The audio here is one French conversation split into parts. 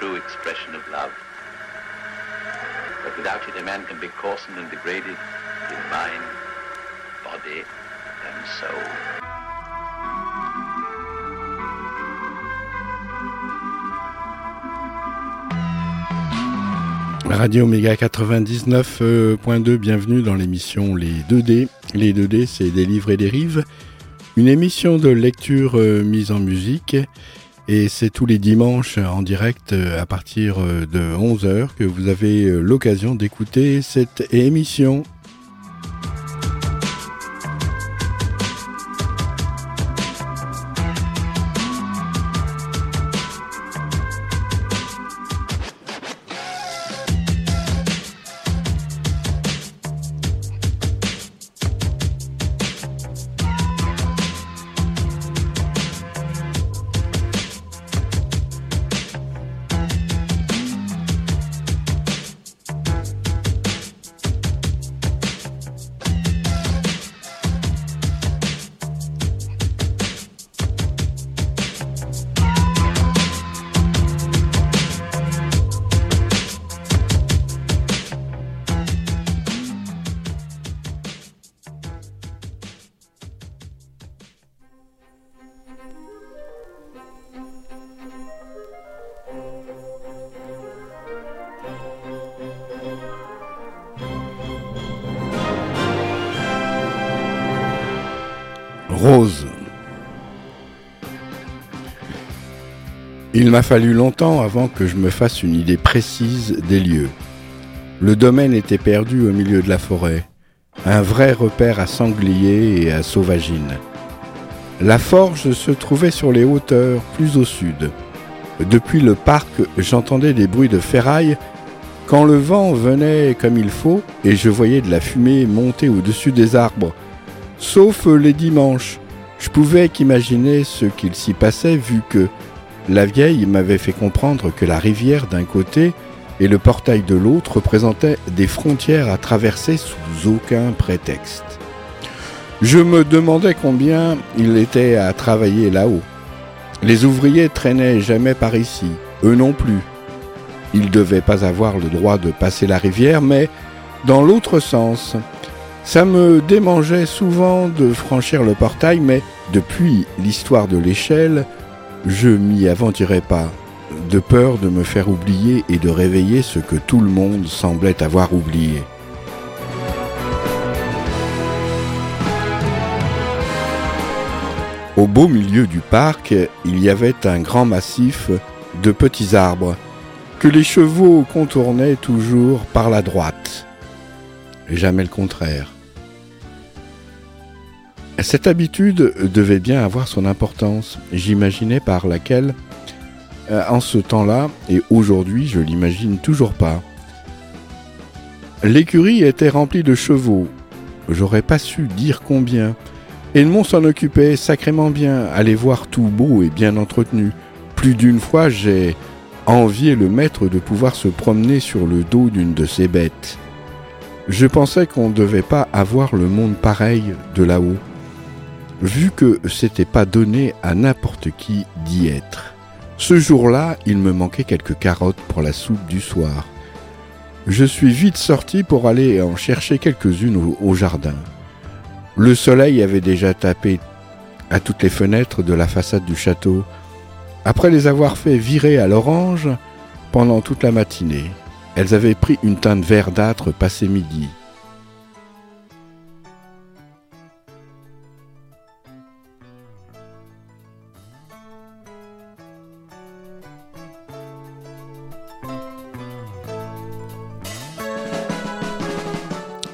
true expression of love. But without it, a man can be coarsened and degraded in mind, body, and soul. Radio Méga 99.2, bienvenue dans l'émission Les 2D. Les 2D, c'est des livres et des rives, une émission de lecture euh, mise en musique. Et c'est tous les dimanches en direct euh, à partir euh, de 11h que vous avez l'occasion d'écouter cette émission. Il m'a fallu longtemps avant que je me fasse une idée précise des lieux. Le domaine était perdu au milieu de la forêt, un vrai repère à sangliers et à sauvagines. La forge se trouvait sur les hauteurs, plus au sud. Depuis le parc, j'entendais des bruits de ferraille quand le vent venait comme il faut et je voyais de la fumée monter au-dessus des arbres sauf les dimanches. Je pouvais qu'imaginer ce qu'il s'y passait vu que la vieille m'avait fait comprendre que la rivière d'un côté et le portail de l'autre représentaient des frontières à traverser sous aucun prétexte. Je me demandais combien il était à travailler là-haut. Les ouvriers traînaient jamais par ici, eux non plus. Ils ne devaient pas avoir le droit de passer la rivière, mais dans l'autre sens, ça me démangeait souvent de franchir le portail, mais depuis l'histoire de l'échelle, je m'y aventurais pas, de peur de me faire oublier et de réveiller ce que tout le monde semblait avoir oublié. Au beau milieu du parc, il y avait un grand massif de petits arbres que les chevaux contournaient toujours par la droite jamais le contraire. Cette habitude devait bien avoir son importance, j'imaginais par laquelle, euh, en ce temps-là, et aujourd'hui je l'imagine toujours pas. L'écurie était remplie de chevaux, j'aurais pas su dire combien, le s'en occupait sacrément bien, aller voir tout beau et bien entretenu. Plus d'une fois j'ai envié le maître de pouvoir se promener sur le dos d'une de ces bêtes. Je pensais qu'on ne devait pas avoir le monde pareil de là-haut, vu que c'était pas donné à n'importe qui d'y être. Ce jour-là, il me manquait quelques carottes pour la soupe du soir. Je suis vite sorti pour aller en chercher quelques-unes au, au jardin. Le soleil avait déjà tapé à toutes les fenêtres de la façade du château, après les avoir fait virer à l'orange pendant toute la matinée. Elles avaient pris une teinte verdâtre passé midi.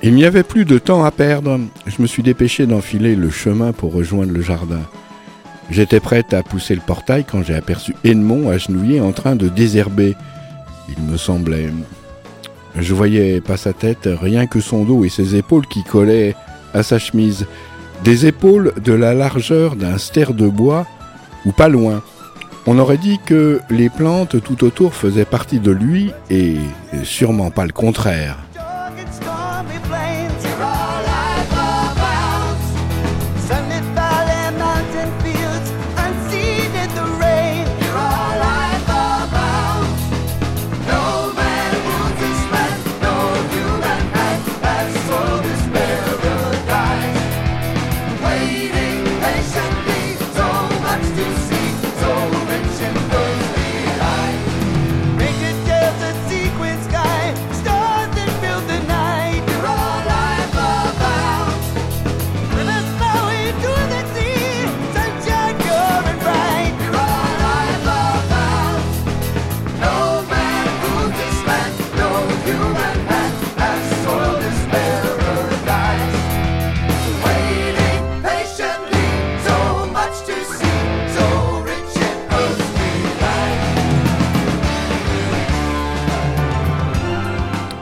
Il n'y avait plus de temps à perdre. Je me suis dépêché d'enfiler le chemin pour rejoindre le jardin. J'étais prête à pousser le portail quand j'ai aperçu Edmond agenouillé en train de désherber il me semblait. Je voyais pas sa tête, rien que son dos et ses épaules qui collaient à sa chemise. Des épaules de la largeur d'un ster de bois, ou pas loin. On aurait dit que les plantes tout autour faisaient partie de lui, et sûrement pas le contraire.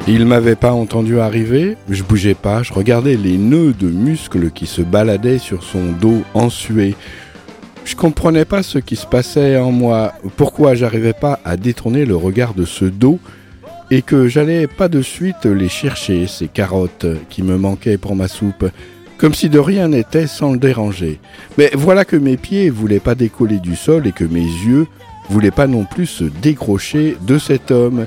Il m'avait pas entendu arriver, je bougeais pas, je regardais les nœuds de muscles qui se baladaient sur son dos ensué. Je comprenais pas ce qui se passait en moi, pourquoi j'arrivais pas à détourner le regard de ce dos et que j'allais pas de suite les chercher, ces carottes qui me manquaient pour ma soupe, comme si de rien n'était sans le déranger. Mais voilà que mes pieds voulaient pas décoller du sol et que mes yeux voulaient pas non plus se décrocher de cet homme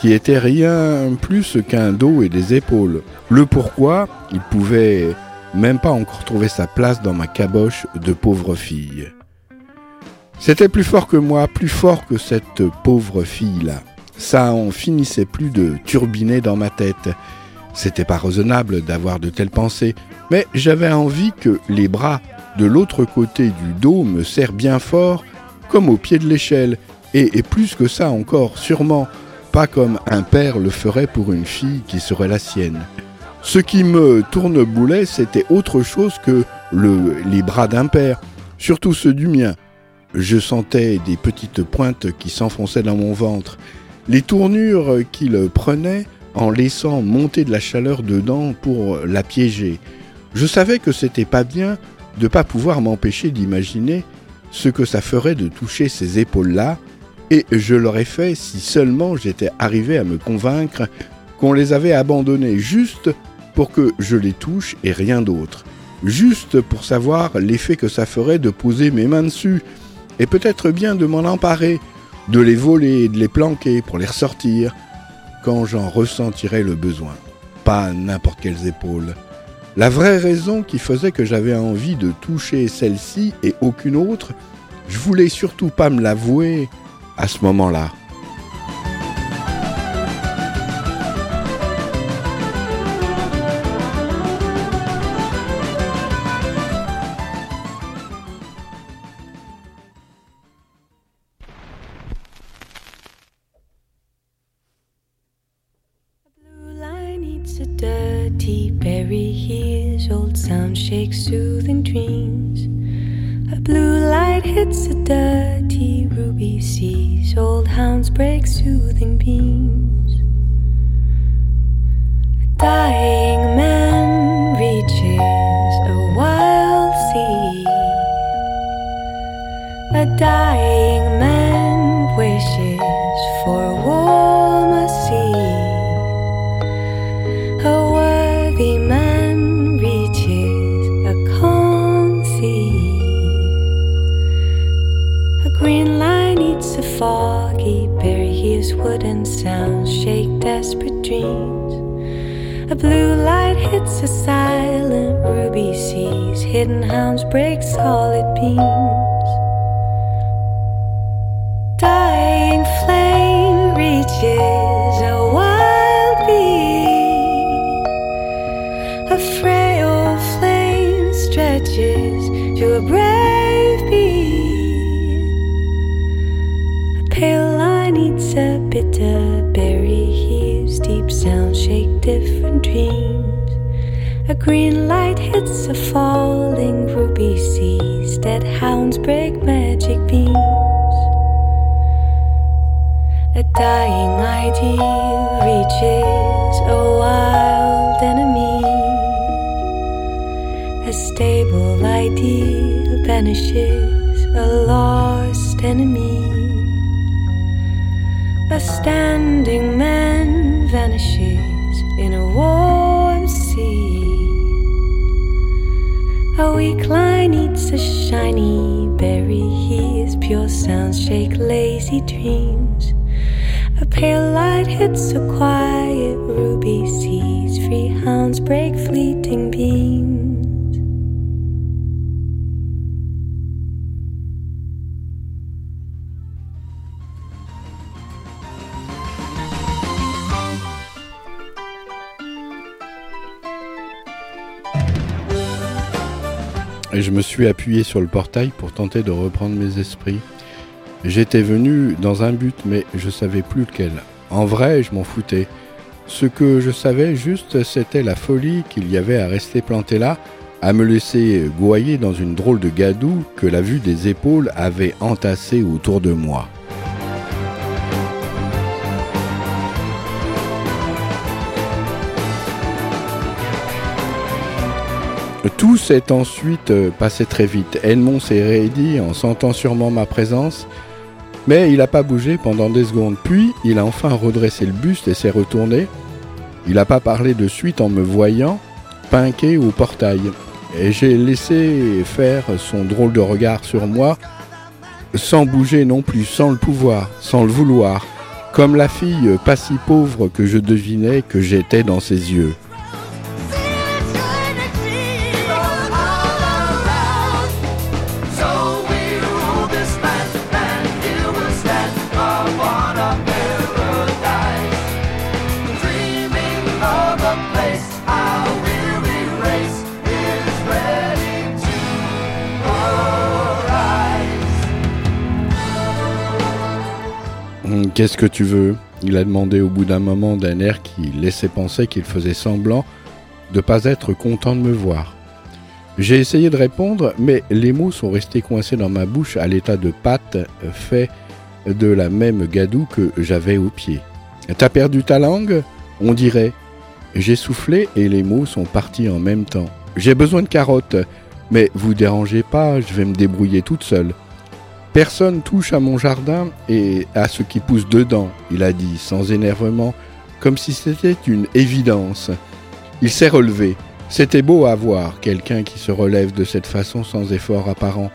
qui était rien plus qu'un dos et des épaules. Le pourquoi, il pouvait même pas encore trouver sa place dans ma caboche de pauvre fille. C'était plus fort que moi, plus fort que cette pauvre fille-là. Ça en finissait plus de turbiner dans ma tête. C'était pas raisonnable d'avoir de telles pensées, mais j'avais envie que les bras de l'autre côté du dos me serrent bien fort, comme au pied de l'échelle, et, et plus que ça encore, sûrement, pas comme un père le ferait pour une fille qui serait la sienne. Ce qui me tourneboulait, c'était autre chose que le, les bras d'un père, surtout ceux du mien. Je sentais des petites pointes qui s'enfonçaient dans mon ventre, les tournures qu'il prenait en laissant monter de la chaleur dedans pour la piéger. Je savais que c'était pas bien de pas pouvoir m'empêcher d'imaginer ce que ça ferait de toucher ces épaules-là et je l'aurais fait si seulement j'étais arrivé à me convaincre qu'on les avait abandonnés juste pour que je les touche et rien d'autre. Juste pour savoir l'effet que ça ferait de poser mes mains dessus, et peut-être bien de m'en emparer, de les voler, de les planquer pour les ressortir, quand j'en ressentirais le besoin. Pas n'importe quelles épaules. La vraie raison qui faisait que j'avais envie de toucher celle-ci et aucune autre, je voulais surtout pas me l'avouer, à ce moment-là. shakes soothing dreams. A blue light hits a dirt ruby seas. Old hounds break soothing beams. A dying man reaches a wild sea. A dying wooden sounds, shake desperate dreams. A blue light hits a silent ruby seas, hidden hounds break solid beams. Green light hits a falling ruby seas, dead hounds break magic beams. A dying ideal reaches a wild enemy. A stable ideal vanishes a lost enemy. A standing man vanishes Line eats a shiny berry. He is pure sounds, shake lazy dreams. A pale light hits a quiet ruby seas. Free hounds break fleeting beams. Je me suis appuyé sur le portail pour tenter de reprendre mes esprits. J'étais venu dans un but, mais je savais plus lequel. En vrai, je m'en foutais. Ce que je savais juste, c'était la folie qu'il y avait à rester planté là, à me laisser gouailler dans une drôle de gadoue que la vue des épaules avait entassé autour de moi. Tout s'est ensuite euh, passé très vite. Edmond s'est raidi en sentant sûrement ma présence, mais il n'a pas bougé pendant des secondes. Puis, il a enfin redressé le buste et s'est retourné. Il n'a pas parlé de suite en me voyant, pinqué au portail. Et j'ai laissé faire son drôle de regard sur moi, sans bouger non plus, sans le pouvoir, sans le vouloir, comme la fille pas si pauvre que je devinais que j'étais dans ses yeux. Qu'est-ce que tu veux? Il a demandé au bout d'un moment d'un air qui laissait penser qu'il faisait semblant de ne pas être content de me voir. J'ai essayé de répondre, mais les mots sont restés coincés dans ma bouche à l'état de pâte fait de la même gadoue que j'avais au pied. T'as perdu ta langue? On dirait. J'ai soufflé et les mots sont partis en même temps. J'ai besoin de carottes, mais vous dérangez pas, je vais me débrouiller toute seule. Personne touche à mon jardin et à ce qui pousse dedans, il a dit, sans énervement, comme si c'était une évidence. Il s'est relevé. C'était beau à voir quelqu'un qui se relève de cette façon sans effort apparent,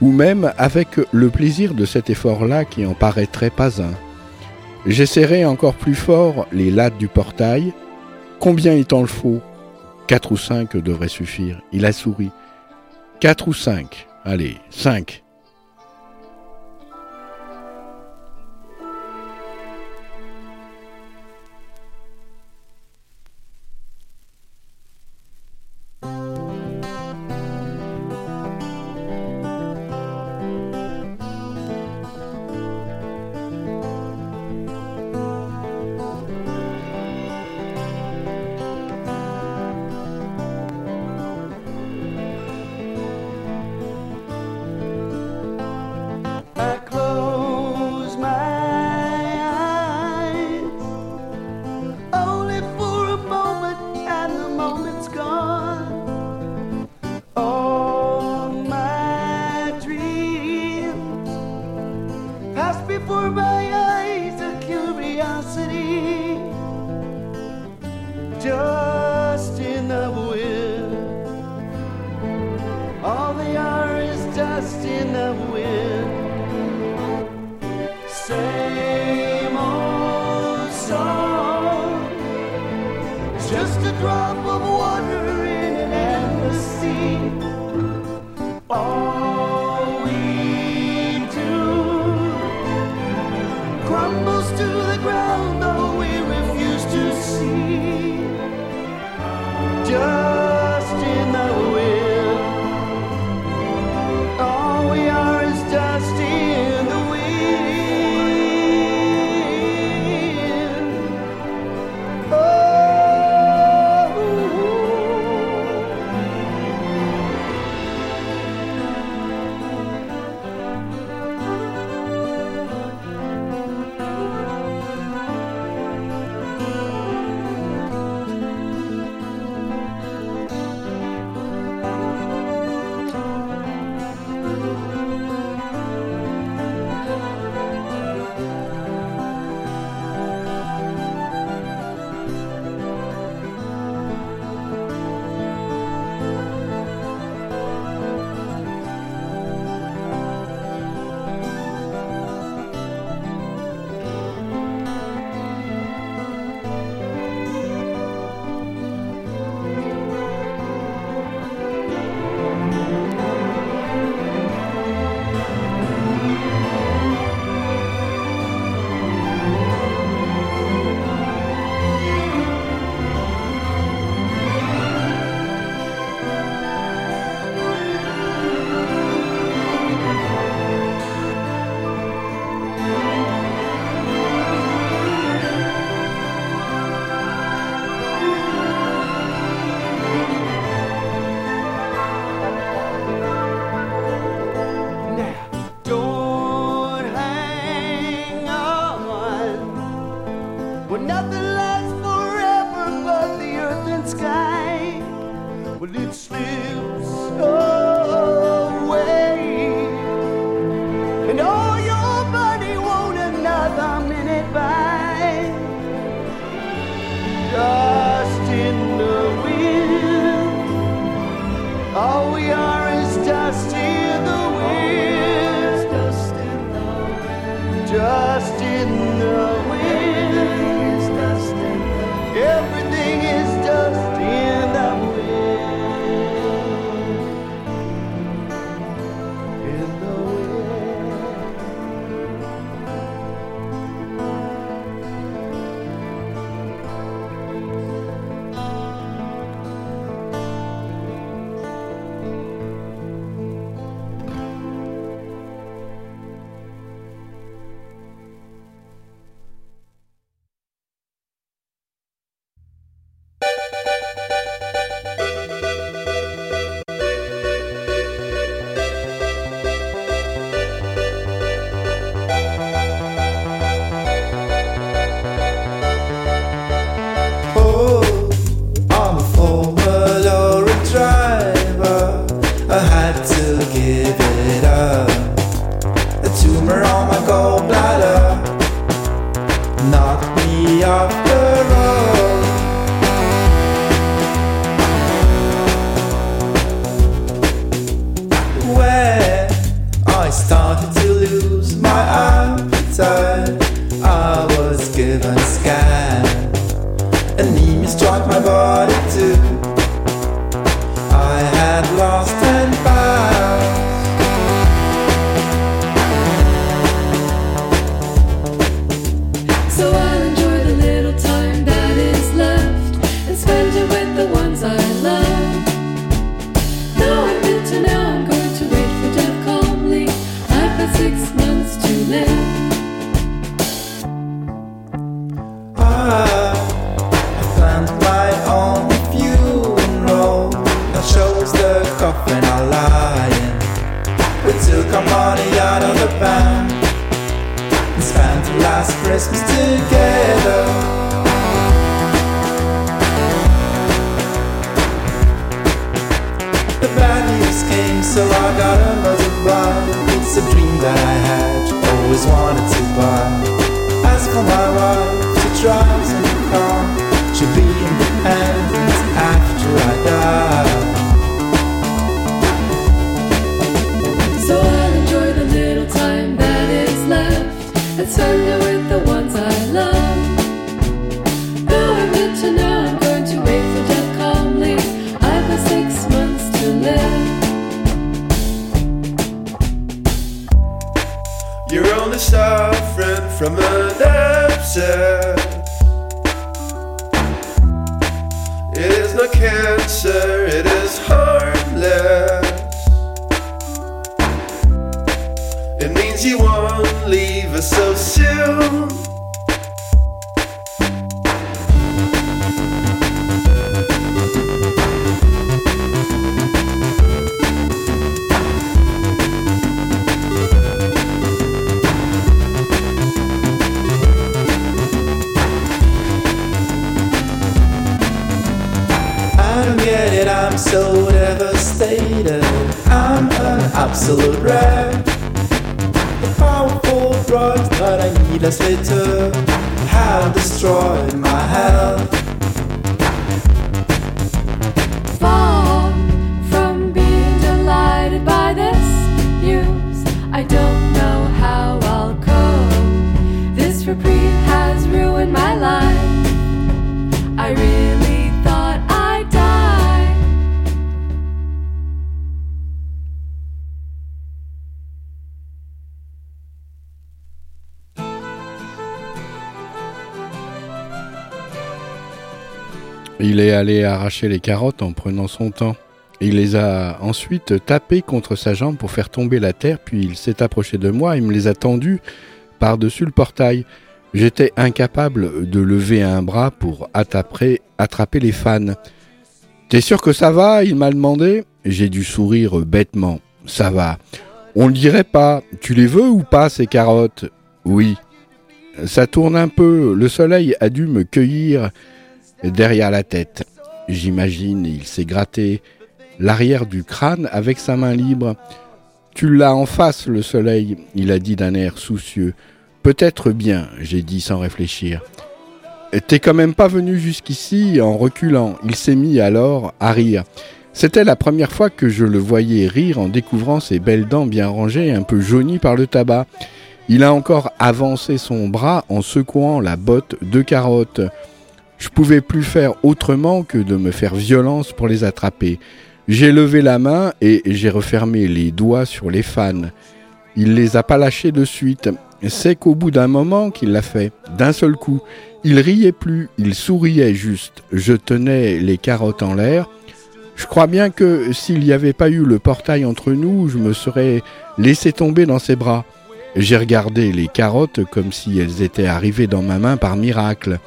ou même avec le plaisir de cet effort-là qui en paraîtrait pas un. J'ai encore plus fort les lattes du portail. Combien il t'en faut Quatre ou cinq devraient suffire. Il a souri. Quatre ou cinq Allez, cinq. Allé arracher les carottes en prenant son temps. Il les a ensuite tapées contre sa jambe pour faire tomber la terre, puis il s'est approché de moi et me les a tendues par-dessus le portail. J'étais incapable de lever un bras pour attraper, les fans. T'es sûr que ça va? Il m'a demandé. J'ai dû sourire bêtement. Ça va. On le dirait pas. Tu les veux ou pas, ces carottes? Oui. Ça tourne un peu. Le soleil a dû me cueillir derrière la tête. J'imagine, il s'est gratté l'arrière du crâne avec sa main libre. Tu l'as en face, le soleil, il a dit d'un air soucieux. Peut-être bien, j'ai dit sans réfléchir. T'es quand même pas venu jusqu'ici en reculant. Il s'est mis alors à rire. C'était la première fois que je le voyais rire en découvrant ses belles dents bien rangées, un peu jaunies par le tabac. Il a encore avancé son bras en secouant la botte de carottes. Je pouvais plus faire autrement que de me faire violence pour les attraper. J'ai levé la main et j'ai refermé les doigts sur les fans. Il les a pas lâchés de suite. C'est qu'au bout d'un moment qu'il l'a fait, d'un seul coup. Il riait plus, il souriait juste. Je tenais les carottes en l'air. Je crois bien que s'il n'y avait pas eu le portail entre nous, je me serais laissé tomber dans ses bras. J'ai regardé les carottes comme si elles étaient arrivées dans ma main par miracle.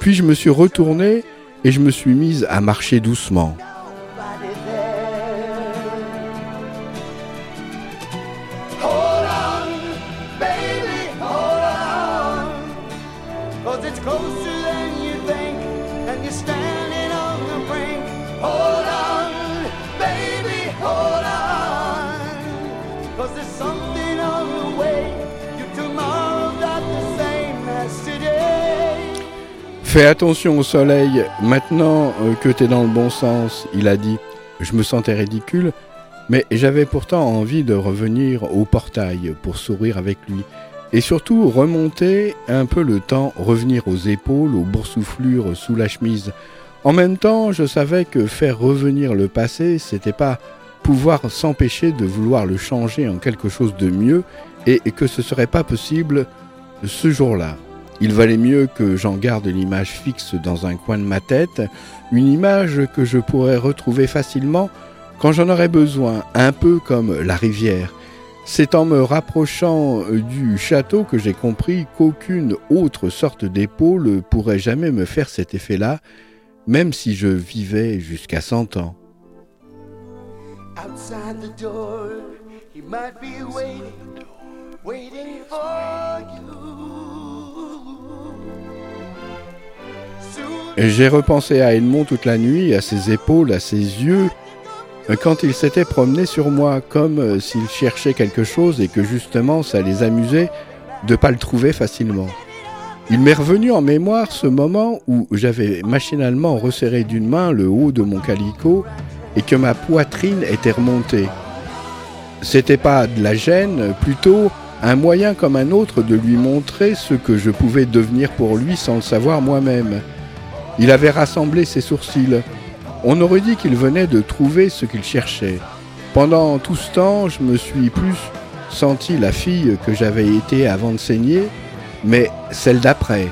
Puis je me suis retourné et je me suis mise à marcher doucement. Fais attention au soleil, maintenant euh, que t'es dans le bon sens, il a dit. Je me sentais ridicule, mais j'avais pourtant envie de revenir au portail pour sourire avec lui. Et surtout remonter un peu le temps, revenir aux épaules, aux boursouflures sous la chemise. En même temps, je savais que faire revenir le passé, c'était pas pouvoir s'empêcher de vouloir le changer en quelque chose de mieux et que ce serait pas possible ce jour-là. Il valait mieux que j'en garde l'image fixe dans un coin de ma tête, une image que je pourrais retrouver facilement quand j'en aurais besoin, un peu comme la rivière. C'est en me rapprochant du château que j'ai compris qu'aucune autre sorte d'épaule pourrait jamais me faire cet effet-là, même si je vivais jusqu'à cent ans. J'ai repensé à Edmond toute la nuit, à ses épaules, à ses yeux, quand il s'était promené sur moi, comme euh, s'il cherchait quelque chose et que justement ça les amusait de ne pas le trouver facilement. Il m'est revenu en mémoire ce moment où j'avais machinalement resserré d'une main le haut de mon calicot et que ma poitrine était remontée. C'était pas de la gêne, plutôt un moyen comme un autre de lui montrer ce que je pouvais devenir pour lui sans le savoir moi-même. Il avait rassemblé ses sourcils. On aurait dit qu'il venait de trouver ce qu'il cherchait. Pendant tout ce temps, je me suis plus senti la fille que j'avais été avant de saigner, mais celle d'après.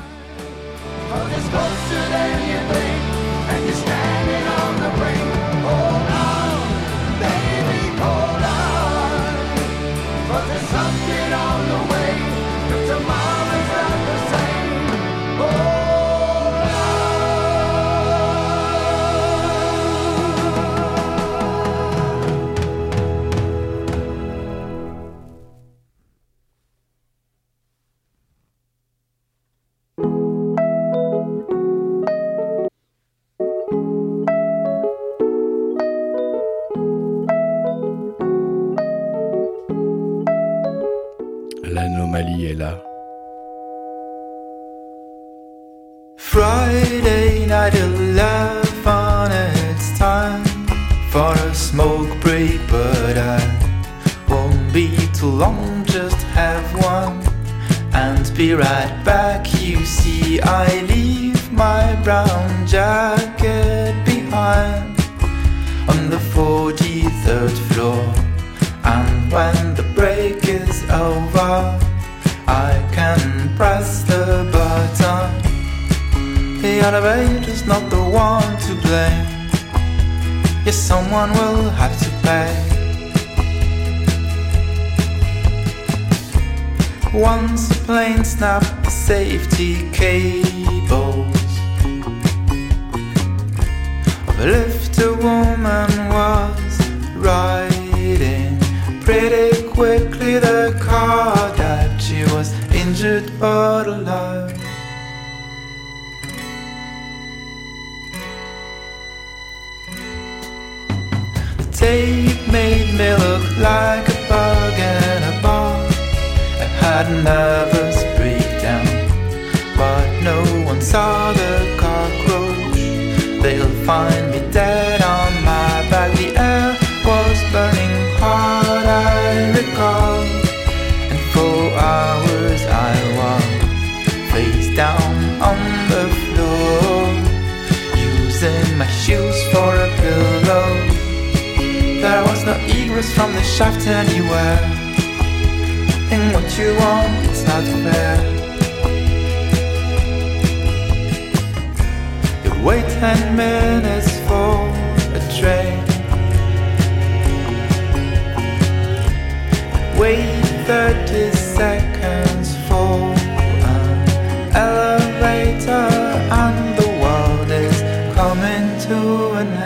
But if the woman was riding pretty quickly the car that she was injured but alive. The tape made me look like a bug in a bar. I had a nervous breakdown, but no one saw the cockroach. They'll find from the shaft anywhere. In what you want, it's not fair. You wait ten minutes for a train. Wait 30 seconds for an elevator, and the world is coming to an end.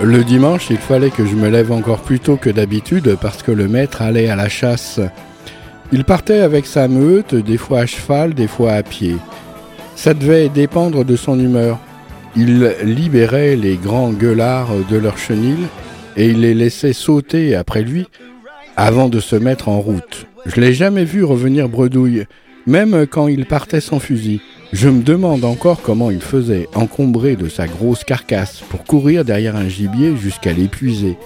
Le dimanche, il fallait que je me lève encore plus tôt que d'habitude parce que le maître allait à la chasse. Il partait avec sa meute, des fois à cheval, des fois à pied. Ça devait dépendre de son humeur. Il libérait les grands gueulards de leur chenil et il les laissait sauter après lui avant de se mettre en route. Je l'ai jamais vu revenir bredouille, même quand il partait sans fusil. Je me demande encore comment il faisait, encombré de sa grosse carcasse, pour courir derrière un gibier jusqu'à l'épuiser.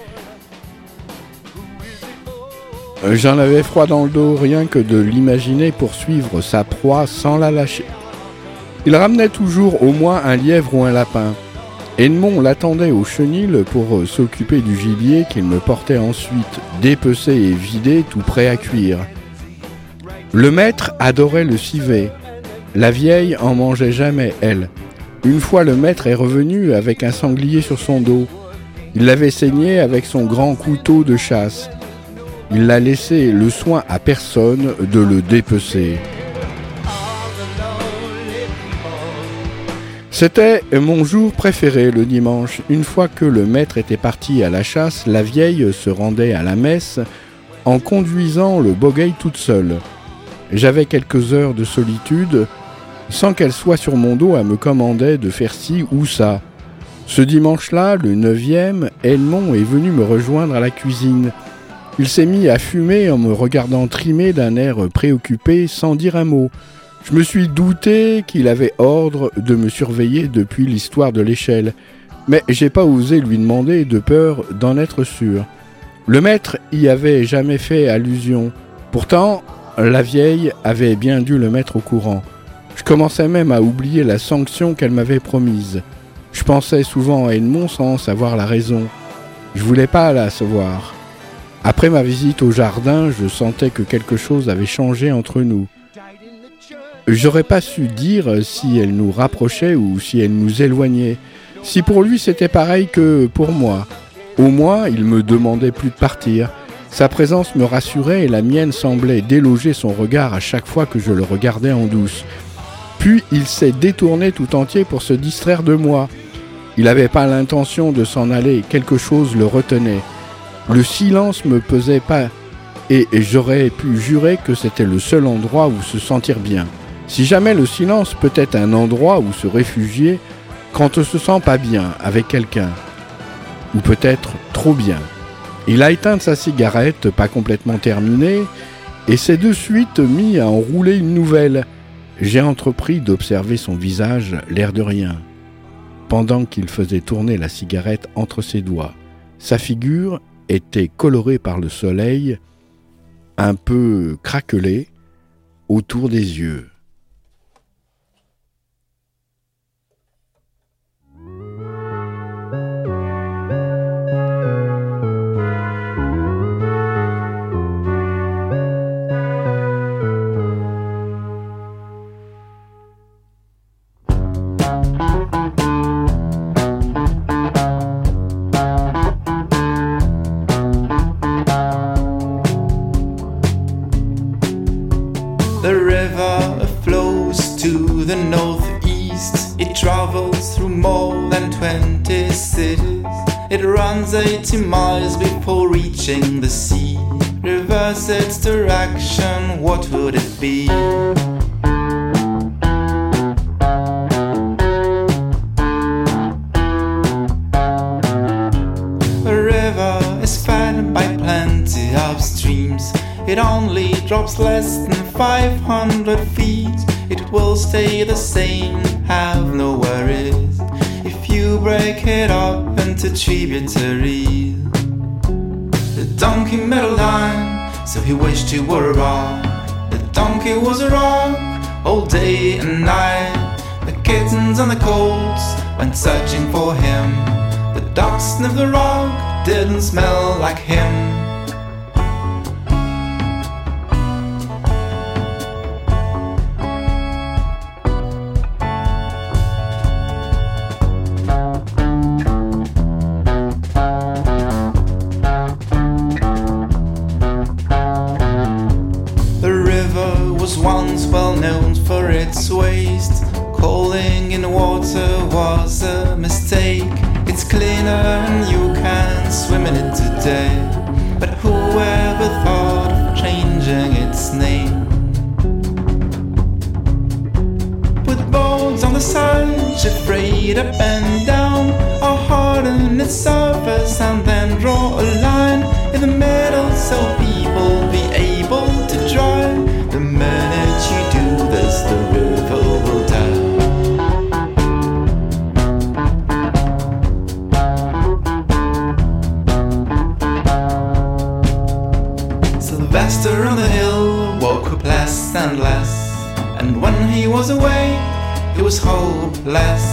Euh, J'en avais froid dans le dos rien que de l'imaginer poursuivre sa proie sans la lâcher. Il ramenait toujours au moins un lièvre ou un lapin. Edmond l'attendait au chenil pour euh, s'occuper du gibier qu'il me portait ensuite dépecé et vidé tout prêt à cuire. Le maître adorait le civet. La vieille en mangeait jamais, elle. Une fois le maître est revenu avec un sanglier sur son dos. Il l'avait saigné avec son grand couteau de chasse. Il n'a laissé le soin à personne de le dépecer. C'était mon jour préféré le dimanche. Une fois que le maître était parti à la chasse, la vieille se rendait à la messe en conduisant le bogueil toute seule. J'avais quelques heures de solitude sans qu'elle soit sur mon dos à me commander de faire ci ou ça. Ce dimanche-là, le neuvième, Edmond est venu me rejoindre à la cuisine. Il s'est mis à fumer en me regardant trimer d'un air préoccupé sans dire un mot. Je me suis douté qu'il avait ordre de me surveiller depuis l'histoire de l'échelle, mais j'ai pas osé lui demander de peur d'en être sûr. Le maître y avait jamais fait allusion. Pourtant, la vieille avait bien dû le mettre au courant. Je commençais même à oublier la sanction qu'elle m'avait promise. Je pensais souvent à Edmond sans savoir la raison. Je voulais pas la savoir. Après ma visite au jardin, je sentais que quelque chose avait changé entre nous. J'aurais pas su dire si elle nous rapprochait ou si elle nous éloignait. Si pour lui c'était pareil que pour moi. Au moins, il me demandait plus de partir. Sa présence me rassurait et la mienne semblait déloger son regard à chaque fois que je le regardais en douce. Puis il s'est détourné tout entier pour se distraire de moi. Il n'avait pas l'intention de s'en aller, quelque chose le retenait. Le silence me pesait pas et j'aurais pu jurer que c'était le seul endroit où se sentir bien. Si jamais le silence peut être un endroit où se réfugier quand on se sent pas bien avec quelqu'un. ou peut-être trop bien. Il a éteint sa cigarette, pas complètement terminée, et s'est de suite mis à enrouler une nouvelle. J'ai entrepris d'observer son visage, l'air de rien, pendant qu'il faisait tourner la cigarette entre ses doigts. Sa figure était colorée par le soleil, un peu craquelée autour des yeux. What would it be? A river is fed by plenty of streams. It only drops less than 500 feet. It will stay the same have no worries if you break it up into tributaries. The donkey a line, so he wished he were rock. The donkey was a rock all day and night. The kittens and the colts went searching for him. The ducks sniffed the rock, didn't smell like him. and when he was away, it was hopeless.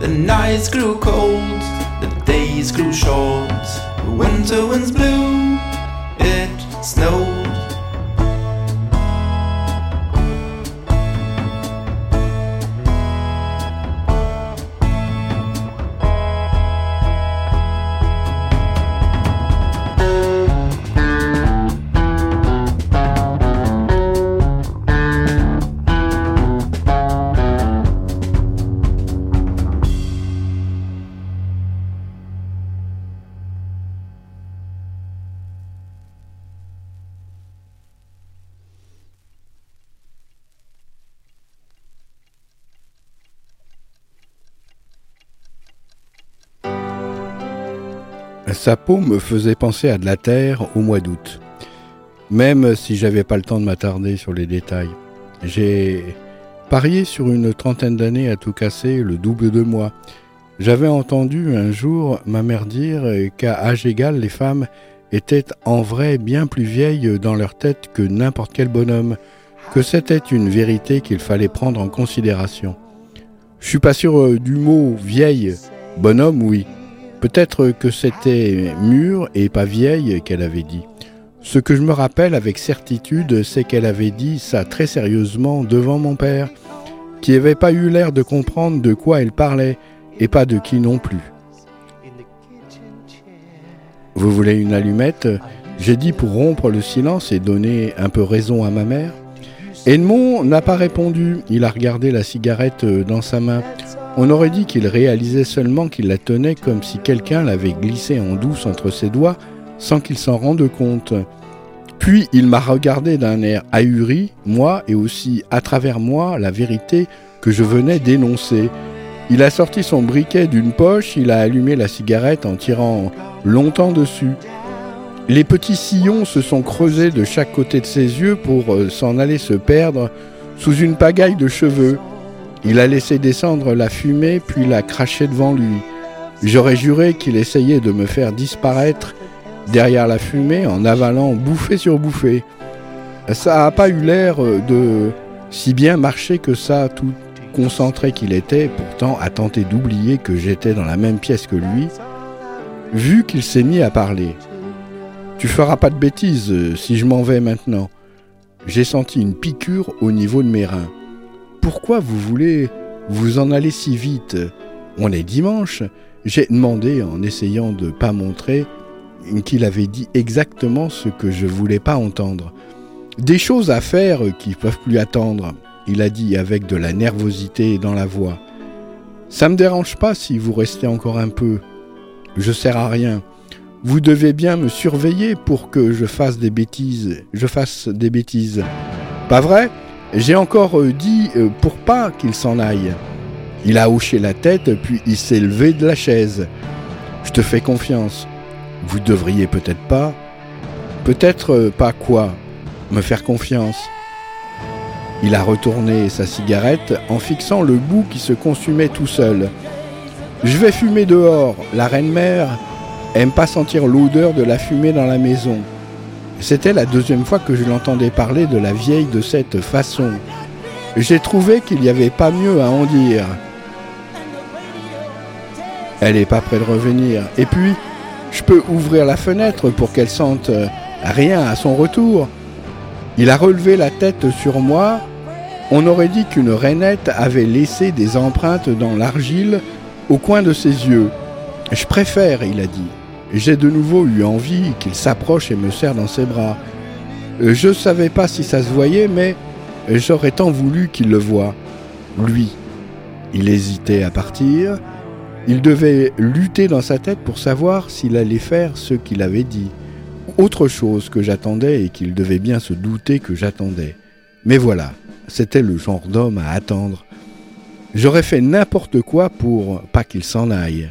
The nights grew cold, the days grew short, the winter winds blew, it snowed. Sa peau me faisait penser à de la terre au mois d'août, même si j'avais pas le temps de m'attarder sur les détails. J'ai parié sur une trentaine d'années à tout casser, le double de moi. J'avais entendu un jour ma mère dire qu'à âge égal, les femmes étaient en vrai bien plus vieilles dans leur tête que n'importe quel bonhomme, que c'était une vérité qu'il fallait prendre en considération. Je suis pas sûr euh, du mot vieille, bonhomme oui, Peut-être que c'était mûr et pas vieille qu'elle avait dit. Ce que je me rappelle avec certitude, c'est qu'elle avait dit ça très sérieusement devant mon père, qui n'avait pas eu l'air de comprendre de quoi elle parlait, et pas de qui non plus. Vous voulez une allumette? J'ai dit pour rompre le silence et donner un peu raison à ma mère. Edmond n'a pas répondu, il a regardé la cigarette dans sa main. On aurait dit qu'il réalisait seulement qu'il la tenait comme si quelqu'un l'avait glissée en douce entre ses doigts sans qu'il s'en rende compte. Puis il m'a regardé d'un air ahuri, moi et aussi à travers moi la vérité que je venais d'énoncer. Il a sorti son briquet d'une poche, il a allumé la cigarette en tirant longtemps dessus. Les petits sillons se sont creusés de chaque côté de ses yeux pour euh, s'en aller se perdre sous une pagaille de cheveux. Il a laissé descendre la fumée puis l'a craché devant lui. J'aurais juré qu'il essayait de me faire disparaître derrière la fumée en avalant bouffée sur bouffée. Ça n'a pas eu l'air de si bien marcher que ça, tout concentré qu'il était, pourtant à tenter d'oublier que j'étais dans la même pièce que lui, vu qu'il s'est mis à parler. Tu feras pas de bêtises euh, si je m'en vais maintenant. J'ai senti une piqûre au niveau de mes reins. Pourquoi vous voulez vous en aller si vite? On est dimanche. J'ai demandé en essayant de pas montrer qu'il avait dit exactement ce que je voulais pas entendre. Des choses à faire qui peuvent plus attendre, il a dit avec de la nervosité dans la voix. Ça me dérange pas si vous restez encore un peu. Je sers à rien. Vous devez bien me surveiller pour que je fasse des bêtises. Je fasse des bêtises. Pas vrai? J'ai encore euh, dit euh, pour pas qu'il s'en aille. Il a hoché la tête, puis il s'est levé de la chaise. Je te fais confiance. Vous devriez peut-être pas. Peut-être euh, pas quoi Me faire confiance. Il a retourné sa cigarette en fixant le bout qui se consumait tout seul. Je vais fumer dehors. La reine-mère aime pas sentir l'odeur de la fumée dans la maison. C'était la deuxième fois que je l'entendais parler de la vieille de cette façon. J'ai trouvé qu'il n'y avait pas mieux à en dire. Elle n'est pas près de revenir. Et puis, je peux ouvrir la fenêtre pour qu'elle sente rien à son retour. Il a relevé la tête sur moi. On aurait dit qu'une rainette avait laissé des empreintes dans l'argile au coin de ses yeux. Je préfère, il a dit. J'ai de nouveau eu envie qu'il s'approche et me serre dans ses bras. Je ne savais pas si ça se voyait, mais j'aurais tant voulu qu'il le voie. Lui. Il hésitait à partir. Il devait lutter dans sa tête pour savoir s'il allait faire ce qu'il avait dit. Autre chose que j'attendais et qu'il devait bien se douter que j'attendais. Mais voilà, c'était le genre d'homme à attendre. J'aurais fait n'importe quoi pour pas qu'il s'en aille.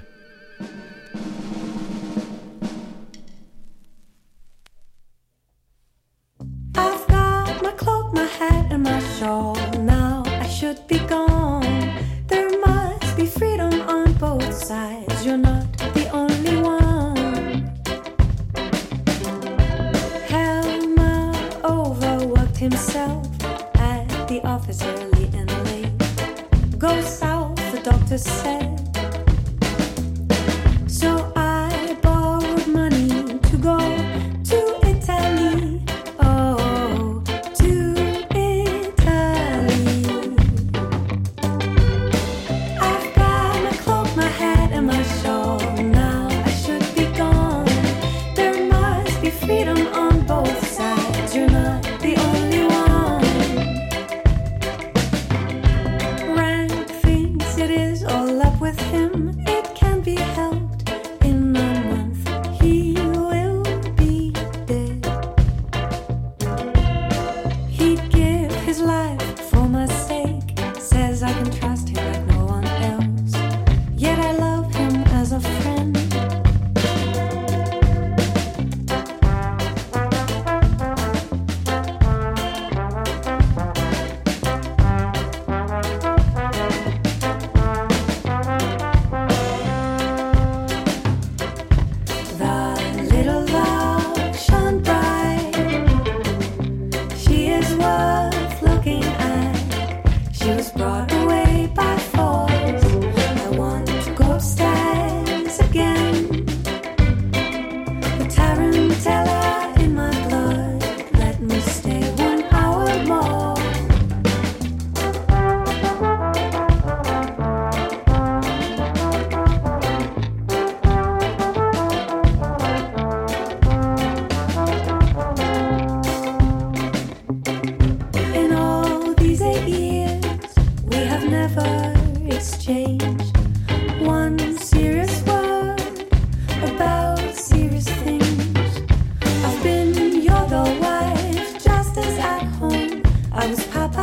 I was Papa.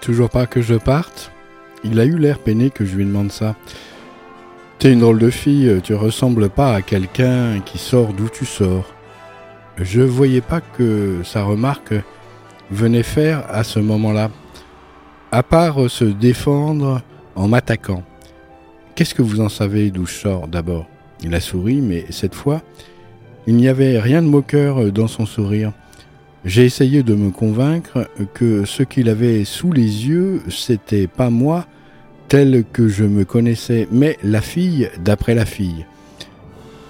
Toujours pas que je parte Il a eu l'air peiné que je lui demande ça. T'es une drôle de fille, tu ressembles pas à quelqu'un qui sort d'où tu sors. Je voyais pas que sa remarque venait faire à ce moment-là, à part se défendre en m'attaquant. Qu'est-ce que vous en savez d'où je sors d'abord? Il a souri, mais cette fois, il n'y avait rien de moqueur dans son sourire. J'ai essayé de me convaincre que ce qu'il avait sous les yeux, c'était pas moi, tel que je me connaissais, mais la fille d'après la fille.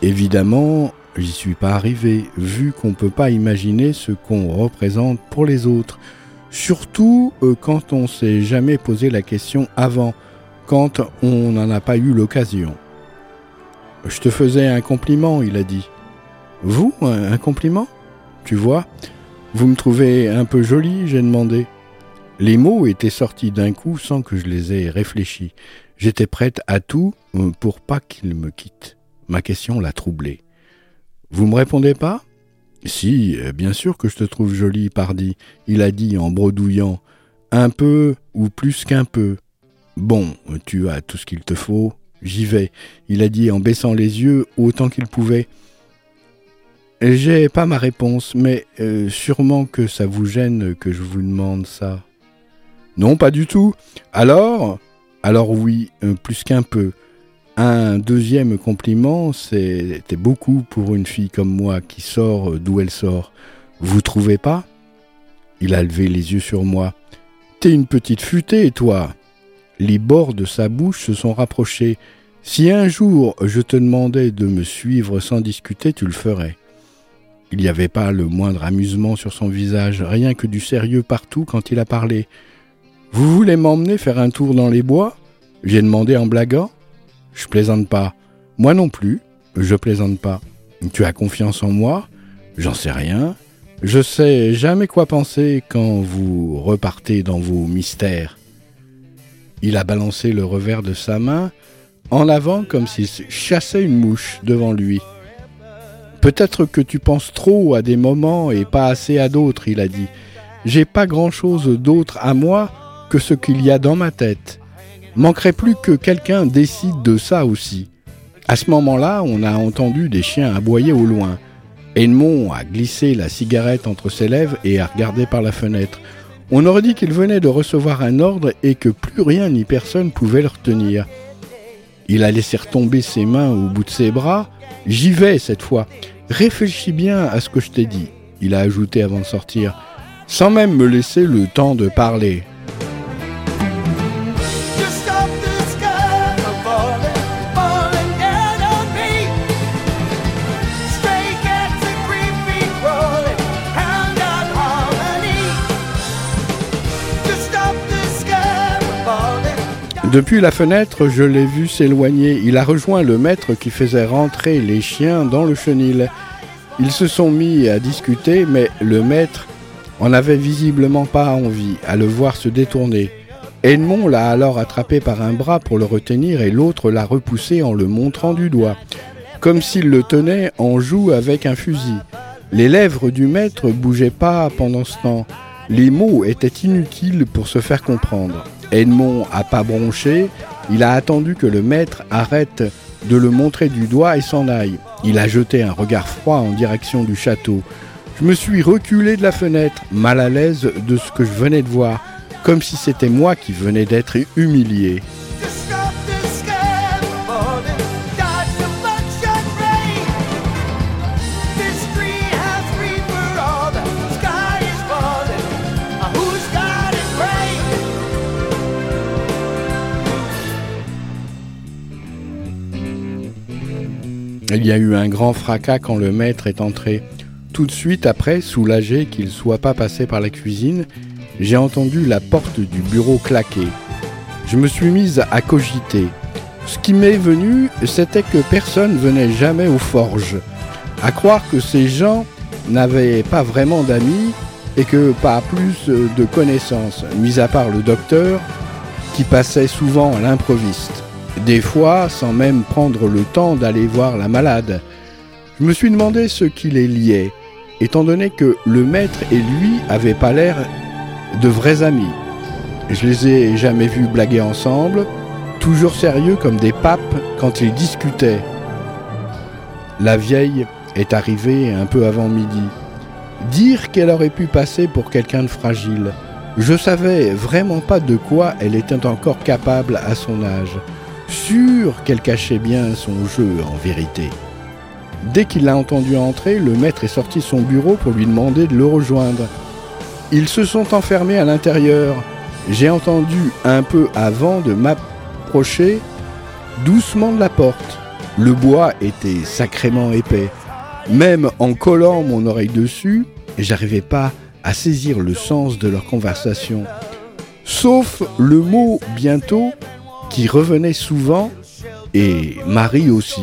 Évidemment, j'y suis pas arrivé, vu qu'on peut pas imaginer ce qu'on représente pour les autres, surtout euh, quand on s'est jamais posé la question avant, quand on n'en a pas eu l'occasion. Je te faisais un compliment, il a dit. Vous, un compliment? Tu vois, vous me trouvez un peu jolie, j'ai demandé. Les mots étaient sortis d'un coup sans que je les aie réfléchis. J'étais prête à tout euh, pour pas qu'il me quitte. Ma question l'a troublé. Vous me répondez pas? Si, euh, bien sûr que je te trouve jolie, pardi, il a dit en bredouillant. Un peu ou plus qu'un peu. Bon, tu as tout ce qu'il te faut, j'y vais, il a dit en baissant les yeux autant qu'il pouvait. J'ai pas ma réponse, mais euh, sûrement que ça vous gêne que je vous demande ça. Non, pas du tout. Alors Alors oui, euh, plus qu'un peu. Un deuxième compliment, c'était beaucoup pour une fille comme moi qui sort d'où elle sort. Vous trouvez pas? Il a levé les yeux sur moi. T'es une petite futée, toi. Les bords de sa bouche se sont rapprochés. Si un jour je te demandais de me suivre sans discuter, tu le ferais. Il n'y avait pas le moindre amusement sur son visage, rien que du sérieux partout quand il a parlé. Vous voulez m'emmener faire un tour dans les bois? J'ai demandé en blaguant. Je plaisante pas. Moi non plus, je plaisante pas. Tu as confiance en moi? J'en sais rien. Je sais jamais quoi penser quand vous repartez dans vos mystères. Il a balancé le revers de sa main en avant comme s'il chassait une mouche devant lui. Peut-être que tu penses trop à des moments et pas assez à d'autres, il a dit. J'ai pas grand-chose d'autre à moi que ce qu'il y a dans ma tête. Manquerait plus que quelqu'un décide de ça aussi. À ce moment-là, on a entendu des chiens aboyer au loin. Edmond a glissé la cigarette entre ses lèvres et a regardé par la fenêtre. On aurait dit qu'il venait de recevoir un ordre et que plus rien ni personne pouvait le retenir. Il a laissé retomber ses mains au bout de ses bras. J'y vais cette fois. Réfléchis bien à ce que je t'ai dit, il a ajouté avant de sortir, sans même me laisser le temps de parler. Depuis la fenêtre, je l'ai vu s'éloigner. Il a rejoint le maître qui faisait rentrer les chiens dans le chenil. Ils se sont mis à discuter, mais le maître en avait visiblement pas envie à le voir se détourner. Edmond l'a alors attrapé par un bras pour le retenir et l'autre l'a repoussé en le montrant du doigt, comme s'il le tenait en joue avec un fusil. Les lèvres du maître bougeaient pas pendant ce temps. Les mots étaient inutiles pour se faire comprendre. Edmond a pas bronché, il a attendu que le maître arrête de le montrer du doigt et s'en aille. Il a jeté un regard froid en direction du château. Je me suis reculé de la fenêtre, mal à l'aise de ce que je venais de voir, comme si c'était moi qui venais d'être humilié. Il y a eu un grand fracas quand le maître est entré. Tout de suite après, soulagé qu'il ne soit pas passé par la cuisine, j'ai entendu la porte du bureau claquer. Je me suis mise à cogiter. Ce qui m'est venu, c'était que personne venait jamais aux forges. À croire que ces gens n'avaient pas vraiment d'amis et que pas plus de connaissances, mis à part le docteur, qui passait souvent à l'improviste des fois sans même prendre le temps d'aller voir la malade. Je me suis demandé ce qui les liait, étant donné que le maître et lui avaient pas l'air de vrais amis. je les ai jamais vus blaguer ensemble, toujours sérieux comme des papes quand ils discutaient. La vieille est arrivée un peu avant midi. Dire qu'elle aurait pu passer pour quelqu'un de fragile. Je savais vraiment pas de quoi elle était encore capable à son âge. Sûr qu'elle cachait bien son jeu en vérité. Dès qu'il l'a entendu entrer, le maître est sorti de son bureau pour lui demander de le rejoindre. Ils se sont enfermés à l'intérieur. J'ai entendu un peu avant de m'approcher doucement de la porte. Le bois était sacrément épais. Même en collant mon oreille dessus, j'arrivais pas à saisir le sens de leur conversation. Sauf le mot bientôt qui revenait souvent et Marie aussi.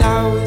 now.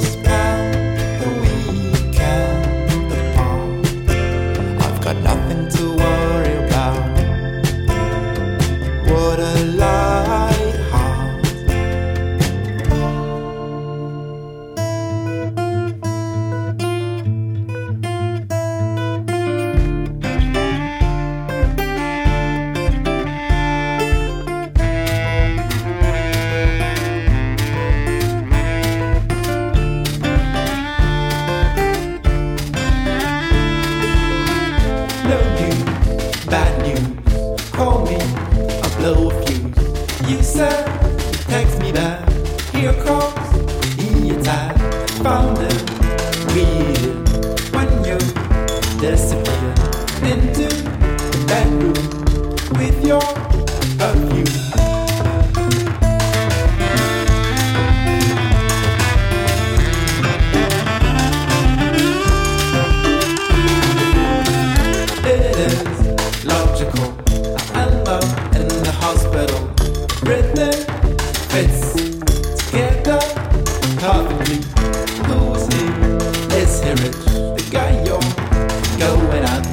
Losing. Let's hear it. The guy you're going out.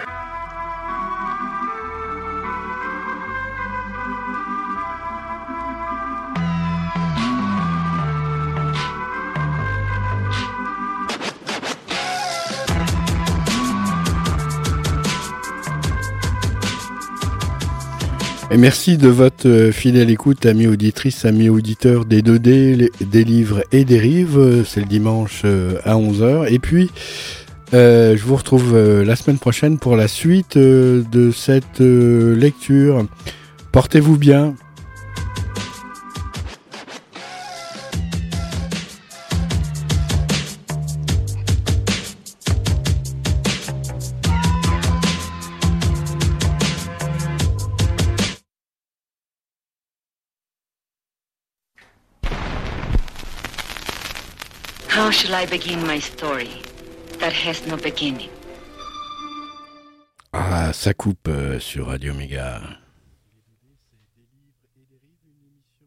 Et merci de votre euh, fidèle écoute, amis auditrices, amis auditeurs des 2D, les- des livres et des rives. Euh, C'est le dimanche euh, à 11h. Et puis, je vous retrouve la semaine prochaine pour la suite de cette lecture. Portez-vous bien. Shall I begin my story that has no beginning? Ah, ça coupe euh, sur Radio Méga.